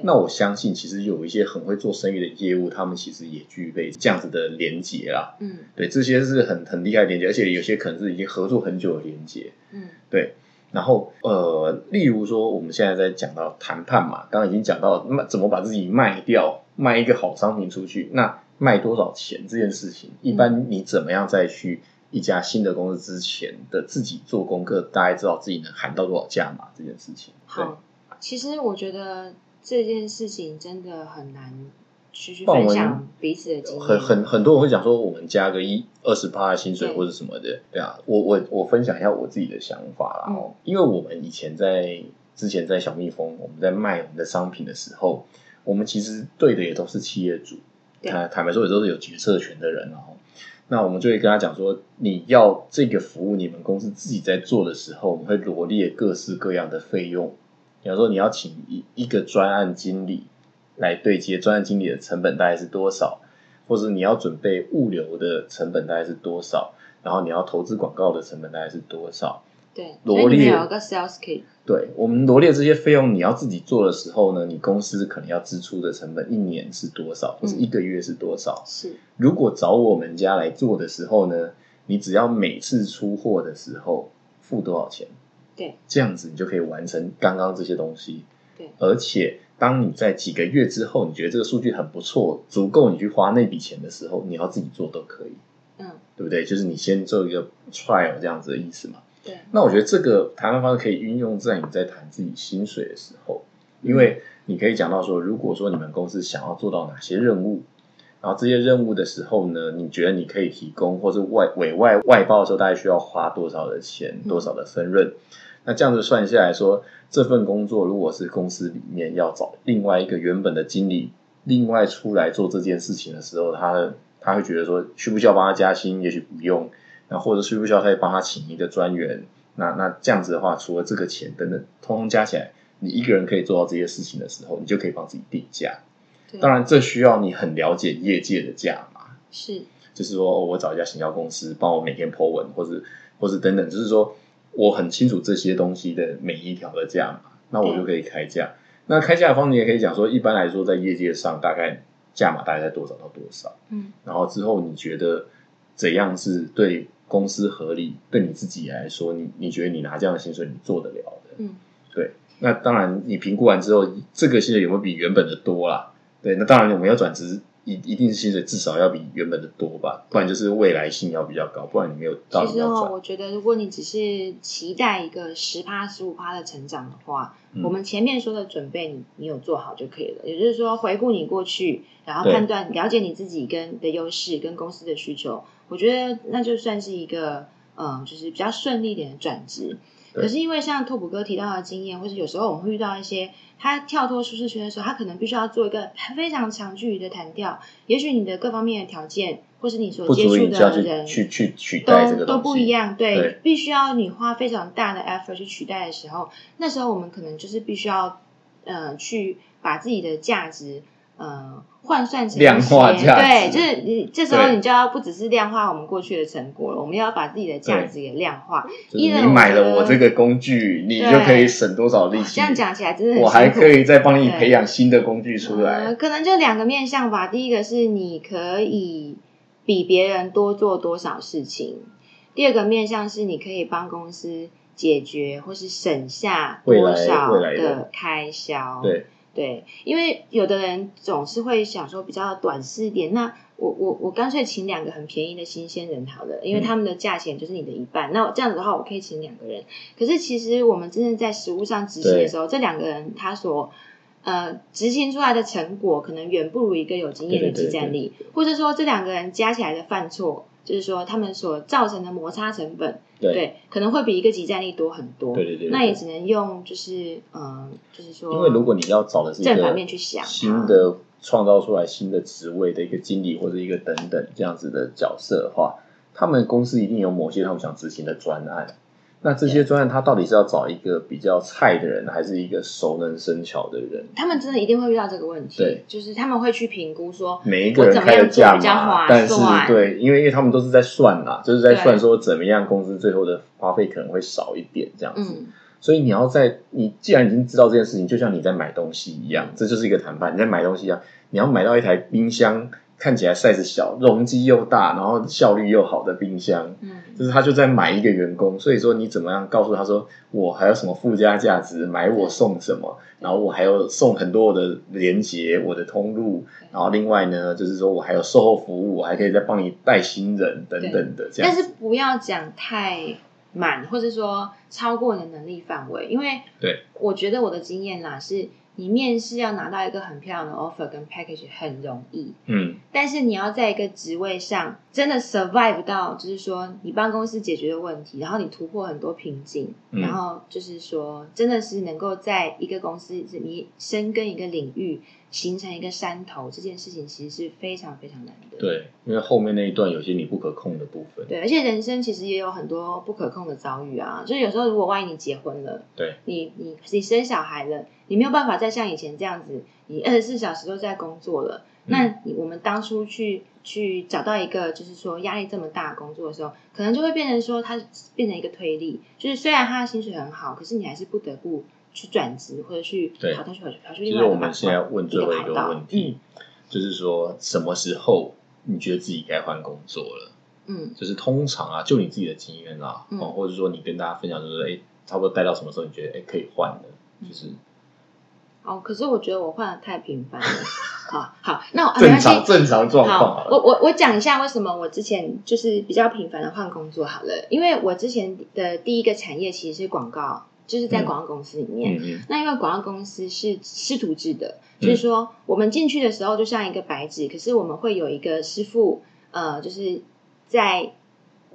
那我相信，其实有一些很会做生意的业务，他们其实也具备这样子的连接啦。嗯，对，这些是很很厉害的连接，而且有些可能是已经合作很久的连接。嗯，对。然后呃，例如说，我们现在在讲到谈判嘛，刚刚已经讲到卖怎么把自己卖掉，卖一个好商品出去，那卖多少钱这件事情，一般你怎么样再去一家新的公司之前的自己做功课，大概知道自己能喊到多少价码这件事情。好，其实我觉得。这件事情真的很难去去分享彼此的经验。很很很多人会讲说，我们加个一二十八的薪水或者什么的，对啊。我我我分享一下我自己的想法啦。哦，因为我们以前在之前在小蜜蜂，我们在卖我们的商品的时候，我们其实对的也都是企业主，坦坦白说也都是有决策权的人哦。那我们就会跟他讲说，你要这个服务，你们公司自己在做的时候，我们会罗列各式各样的费用。比方说，你要请一一个专案经理来对接，专案经理的成本大概是多少？或者你要准备物流的成本大概是多少？然后你要投资广告的成本大概是多少？对，罗列有个 sales kit。对，我们罗列这些费用，你要自己做的时候呢，你公司可能要支出的成本一年是多少，或者一个月是多少？是。如果找我们家来做的时候呢，你只要每次出货的时候付多少钱？对，这样子你就可以完成刚刚这些东西。对，而且当你在几个月之后，你觉得这个数据很不错，足够你去花那笔钱的时候，你要自己做都可以。嗯，对不对？就是你先做一个 trial 这样子的意思嘛。对。那我觉得这个谈判方式可以运用在你在谈自己薪水的时候，因为你可以讲到说，如果说你们公司想要做到哪些任务，然后这些任务的时候呢，你觉得你可以提供，或是外委外外包的时候，大概需要花多少的钱，多少的分润？那这样子算下来说，这份工作如果是公司里面要找另外一个原本的经理，另外出来做这件事情的时候，他他会觉得说，需不需要帮他加薪？也许不用。那或者需不需要他帮他请一个专员？那那这样子的话，除了这个钱等等，通通加起来，你一个人可以做到这些事情的时候，你就可以帮自己定价。当然，这需要你很了解业界的价嘛。是，就是说我找一家行销公司帮我每天 po 文，或者或者等等，就是说。我很清楚这些东西的每一条的价码，那我就可以开价。那开价的方，你也可以讲说，一般来说，在业界上大概价码大概在多少到多少？嗯，然后之后你觉得怎样是对公司合理？对你自己来说，你你觉得你拿这样的薪水，你做得了的？嗯，对。那当然，你评估完之后，这个薪水有没有比原本的多啦？对，那当然我们要转职。一一定是薪水至少要比原本的多吧，不然就是未来性要比较高，不然你没有到。其实哦，我觉得如果你只是期待一个十趴、十五趴的成长的话，我们前面说的准备，你你有做好就可以了。也就是说，回顾你过去，然后判断、了解你自己跟的优势跟公司的需求，我觉得那就算是一个嗯，就是比较顺利一点的转职。可是因为像拓普哥提到的经验，或是有时候我们会遇到一些。他跳脱舒适圈的时候，他可能必须要做一个非常长距离的弹跳。也许你的各方面的条件，或是你所接触的人，去去取代都都不一样。对，必须要你花非常大的 effort 去取代的时候，那时候我们可能就是必须要，呃，去把自己的价值。呃，换算成量化价值，对，就是你这时候你就要不只是量化我们过去的成果了，我们要把自己的价值给量化。你买了我这个工具，你就可以省多少力气？这样讲起来真的，我还可以再帮你培养新的工具出来。可能就两个面向吧。第一个是你可以比别人多做多少事情，第二个面向是你可以帮公司解决或是省下多少的开销。对。对，因为有的人总是会想说比较短视一点，那我我我干脆请两个很便宜的新鲜人好了，因为他们的价钱就是你的一半。那这样子的话，我可以请两个人。可是其实我们真正在实物上执行的时候，这两个人他所呃执行出来的成果可能远不如一个有经验的技战力，或者说这两个人加起来的犯错，就是说他们所造成的摩擦成本，对，可能会比一个集战力多很多。对对对，那也只能用就是嗯，就是说，因为如果你要找的是正反面去想新的创造出来新的职位的一个经理或者一个等等这样子的角色的话，他们公司一定有某些他们想执行的专案。那这些专案，他到底是要找一个比较菜的人，还是一个熟能生巧的人？他们真的一定会遇到这个问题。对，就是他们会去评估说，每一个人开的价嘛，但是对，因为因为他们都是在算啦，就是在算说怎么样公司最后的花费可能会少一点这样子。所以你要在你既然已经知道这件事情，就像你在买东西一样，这就是一个谈判。你在买东西啊，你要买到一台冰箱。看起来 size 小，容积又大，然后效率又好的冰箱，嗯，就是他就在买一个员工，所以说你怎么样告诉他说，我还有什么附加价值，买我送什么，然后我还有送很多我的连接，我的通路，然后另外呢，就是说我还有售后服务，我还可以再帮你带新人等等的这样。但是不要讲太满，或者说超过你的能力范围，因为对，我觉得我的经验啦是。你面试要拿到一个很漂亮的 offer 跟 package 很容易，嗯，但是你要在一个职位上真的 survive 到，就是说你帮公司解决的问题，然后你突破很多瓶颈，然后就是说真的是能够在一个公司你深耕一个领域，形成一个山头，这件事情其实是非常非常难的。对，因为后面那一段有些你不可控的部分。对，而且人生其实也有很多不可控的遭遇啊，就是有时候如果万一你结婚了，对，你你你生小孩了。你没有办法再像以前这样子，你二十四小时都在工作了。那我们当初去去找到一个，就是说压力这么大工作的时候，可能就会变成说，它变成一个推力。就是虽然他的薪水很好，可是你还是不得不去转职或者去跑出去跑出去。其实我们现在问最后一个问题，就是说什么时候你觉得自己该换工作了？嗯，就是通常啊，就你自己的经验啦，哦，或者说你跟大家分享，就是哎，差不多待到什么时候你觉得哎可以换的，就是。哦，可是我觉得我换的太频繁了。好好，那正常正常状况。我我我讲一下为什么我之前就是比较频繁的换工作好了，因为我之前的第一个产业其实是广告，就是在广告公司里面。那因为广告公司是师徒制的，就是说我们进去的时候就像一个白纸，可是我们会有一个师傅，呃，就是在。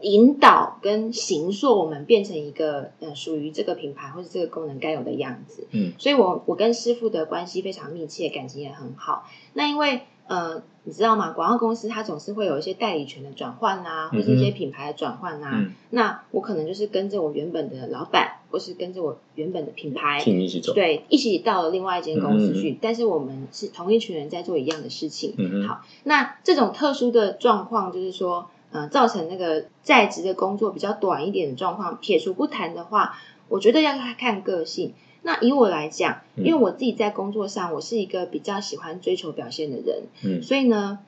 引导跟形塑我们变成一个呃属于这个品牌或者这个功能该有的样子。嗯，所以我我跟师傅的关系非常密切，感情也很好。那因为呃，你知道吗？广告公司它总是会有一些代理权的转换啊，或是一些品牌的转换啊。那我可能就是跟着我原本的老板，或是跟着我原本的品牌一起走，对，一起到了另外一间公司去。但是我们是同一群人在做一样的事情。嗯好，那这种特殊的状况就是说。呃，造成那个在职的工作比较短一点的状况，撇除不谈的话，我觉得要看个性。那以我来讲，因为我自己在工作上，我是一个比较喜欢追求表现的人，嗯，所以呢，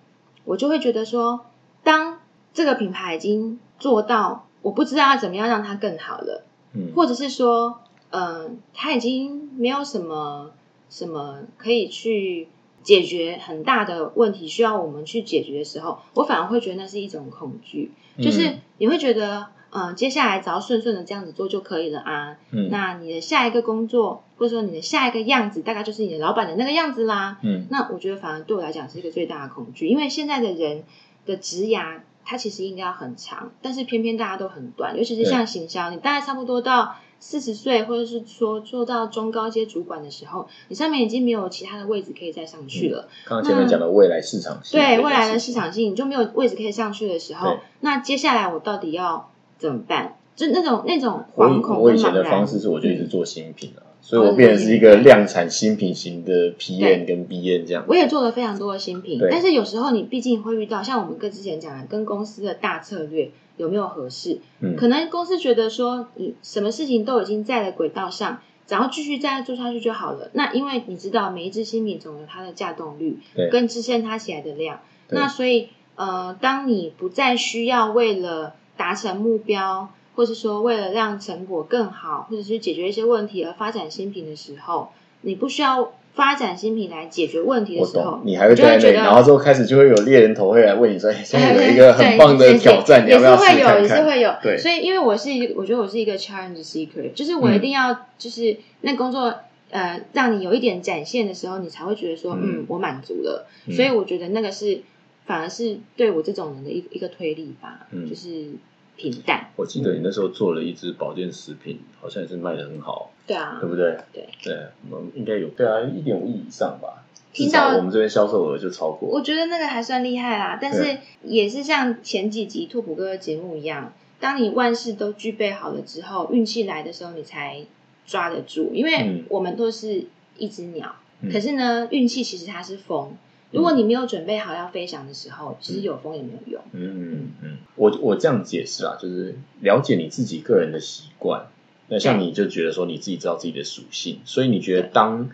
我就会觉得说，当这个品牌已经做到，我不知道要怎么样让它更好了，嗯，或者是说，嗯，它已经没有什么什么可以去。解决很大的问题需要我们去解决的时候，我反而会觉得那是一种恐惧，就是你会觉得，嗯，接下来只要顺顺的这样子做就可以了啊。嗯，那你的下一个工作或者说你的下一个样子，大概就是你的老板的那个样子啦。嗯，那我觉得反而对我来讲是一个最大的恐惧，因为现在的人的职涯，它其实应该要很长，但是偏偏大家都很短，尤其是像行销，你大概差不多到。四十岁，或者是说做到中高阶主管的时候，你上面已经没有其他的位置可以再上去了。刚刚前面讲的未来市场性，对未来的市场性，你就没有位置可以上去的时候，那接下来我到底要怎么办？就那种那种惶恐我以前的方式是，我就一直做新品啊。所以我变成是一个量产新品型的 PN 跟 BN 这样。我也做了非常多的新品，但是有时候你毕竟会遇到，像我们跟之前讲的，跟公司的大策略有没有合适？嗯，可能公司觉得说你什么事情都已经在了轨道上，只要继续再做下去就好了。那因为你知道，每一支新品总有它的架动率，跟支撑它起来的量。那所以呃，当你不再需要为了达成目标。或是说，为了让成果更好，或者是解决一些问题而发展新品的时候，你不需要发展新品来解决问题的时候，你还会在那，然后之后开始就会有猎人头会来问你说：“现在有一个很棒的挑战，你要不要试看？”也是会有，也是会有。对，所以因为我是一，我觉得我是一个 challenge seeker，就是我一定要，就是那工作。呃，让你有一点展现的时候，你才会觉得说，嗯，我满足了。所以我觉得那个是反而是对我这种人的一一个推力吧，就是平淡。我记得你那时候做了一支保健食品，好像也是卖的很好，对啊，对不对？对对，我们应该有对啊，一点五亿以上吧。听到我们这边销售额就超过。我觉得那个还算厉害啦，但是也是像前几集拓普哥的节目一样，当你万事都具备好了之后，运气来的时候，你才抓得住。因为我们都是一只鸟，可是呢，运气其实它是风。如果你没有准备好要飞翔的时候，其实有风也没有用。嗯嗯嗯，我我这样解释啊，就是了解你自己个人的习惯。那像你就觉得说你自己知道自己的属性，所以你觉得当。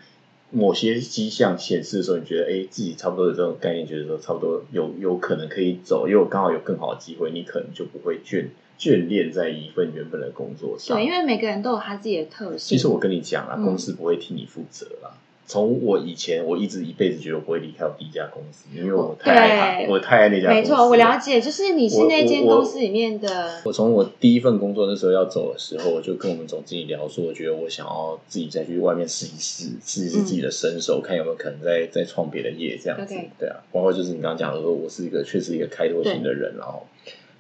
某些迹象显示的时候，你觉得哎，自己差不多有这种概念，觉得说差不多有有可能可以走，因为我刚好有更好的机会，你可能就不会眷眷恋在一份原本的工作上。对，因为每个人都有他自己的特性。其实我跟你讲啊，公司不会替你负责啦。从我以前，我一直一辈子觉得我不会离开我第一家公司，因为我太爱他，我太爱那家公司。没错，我了解，就是你是那间公司里面的。我从我第一份工作那时候要走的时候，我就跟我们总经理聊说，我觉得我想要自己再去外面试一试，试一试自己的身手，看有没有可能再再创别的业这样子。对啊，包括就是你刚刚讲的说，我是一个确实一个开拓型的人，然后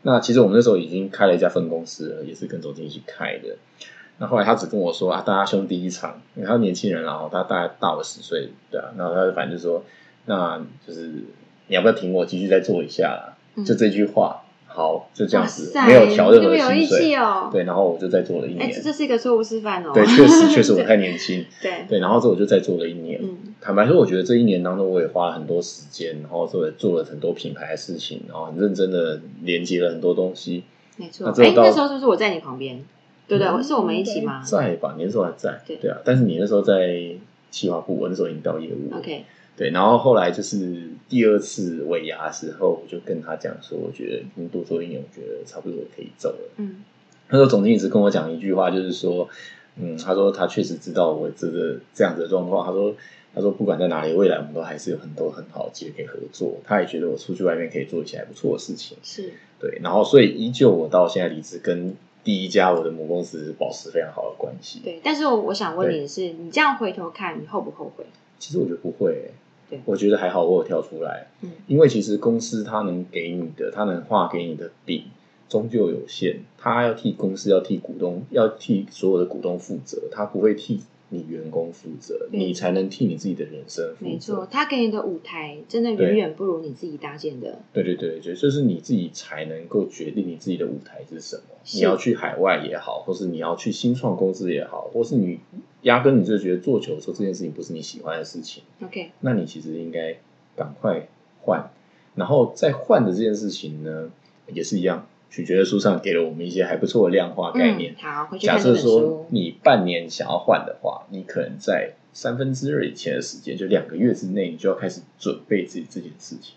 那其实我们那时候已经开了一家分公司了，也是跟总经理一起开的。那后来他只跟我说啊，大家兄弟一场，因为他年轻人，然后他大概大我十岁，对啊，然后他就反正就说，那就是你要不要听我继续再做一下，就这句话，好，就这样子，没有调任何薪水哦，对，然后我就再做了一年，这是一个错误示范哦，对，确实确实 我太年轻，对对，然后之后我就再做了一年，坦白说，我觉得这一年当中我也花了很多时间，然后做做了很多品牌的事情，然后很认真的连接了很多东西，没错，哎，那时候是不是我在你旁边？对对，是我们一起吗？在吧，你那时候还在。对啊，但是你那时候在企划部，我那时候已经到业务。OK。对，然后后来就是第二次尾牙的时候，我就跟他讲说，我觉得你多做一年，我觉得差不多可以走了。嗯。那时候总经理直跟我讲一句话，就是说，嗯，他说他确实知道我这个这样子的状况。他说，他说不管在哪里，未来我们都还是有很多很好的机会可以合作。他也觉得我出去外面可以做一些还不错的事情。是。对，然后所以依旧我到现在离职跟。第一家我的母公司保持非常好的关系。对，但是我我想问你的是，你这样回头看，你后不后悔？其实我觉得不会。对，我觉得还好，我有跳出来。嗯，因为其实公司它能给你的，它能画给你的饼终究有限。它要替公司，要替股东，要替所有的股东负责，它不会替。你员工负责，你才能替你自己的人生负责。没错，他给你的舞台真的远远不如你自己搭建的。对对对对，就是你自己才能够决定你自己的舞台是什么。你要去海外也好，或是你要去新创公司也好，或是你压根你就觉得做球的时候这件事情不是你喜欢的事情。OK，那你其实应该赶快换，然后再换的这件事情呢，也是一样。取决的书上给了我们一些还不错的量化概念。好，假设说你半年想要换的话，你可能在三分之二以前的时间，就两个月之内，你就要开始准备自己这件事情。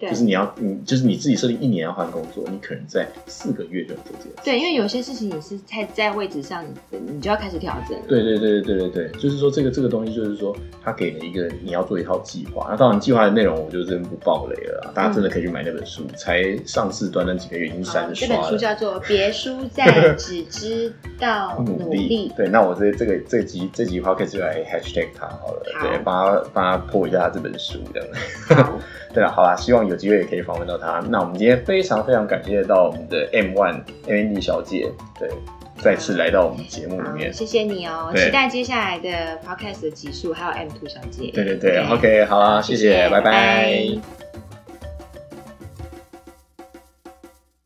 就是你要，你就是你自己设定一年要换工作，你可能在四个月就做这件事。对，因为有些事情你是在在位置上，你你就要开始调整。对对对对对对就是说这个这个东西，就是说他给了一个你要做一套计划。那当然计划的内容，我就真不爆雷了。大家真的可以去买那本书，才上市短短几个月已经三刷了。这本书叫做《别输在只知道努力》。对，那我这这个这集这集 podcast 就来 hashtag 他好了，对，帮他帮他破一下他这本书这样。对了，好啦，希望有机会也可以访问到他。那我们今天非常非常感谢到我们的 M One M D 小姐，对，再次来到我们节目里面，谢谢你哦，期待接下来的 Podcast 的集数，还有 M Two 小姐。对对对，OK，好啦，谢谢，拜拜。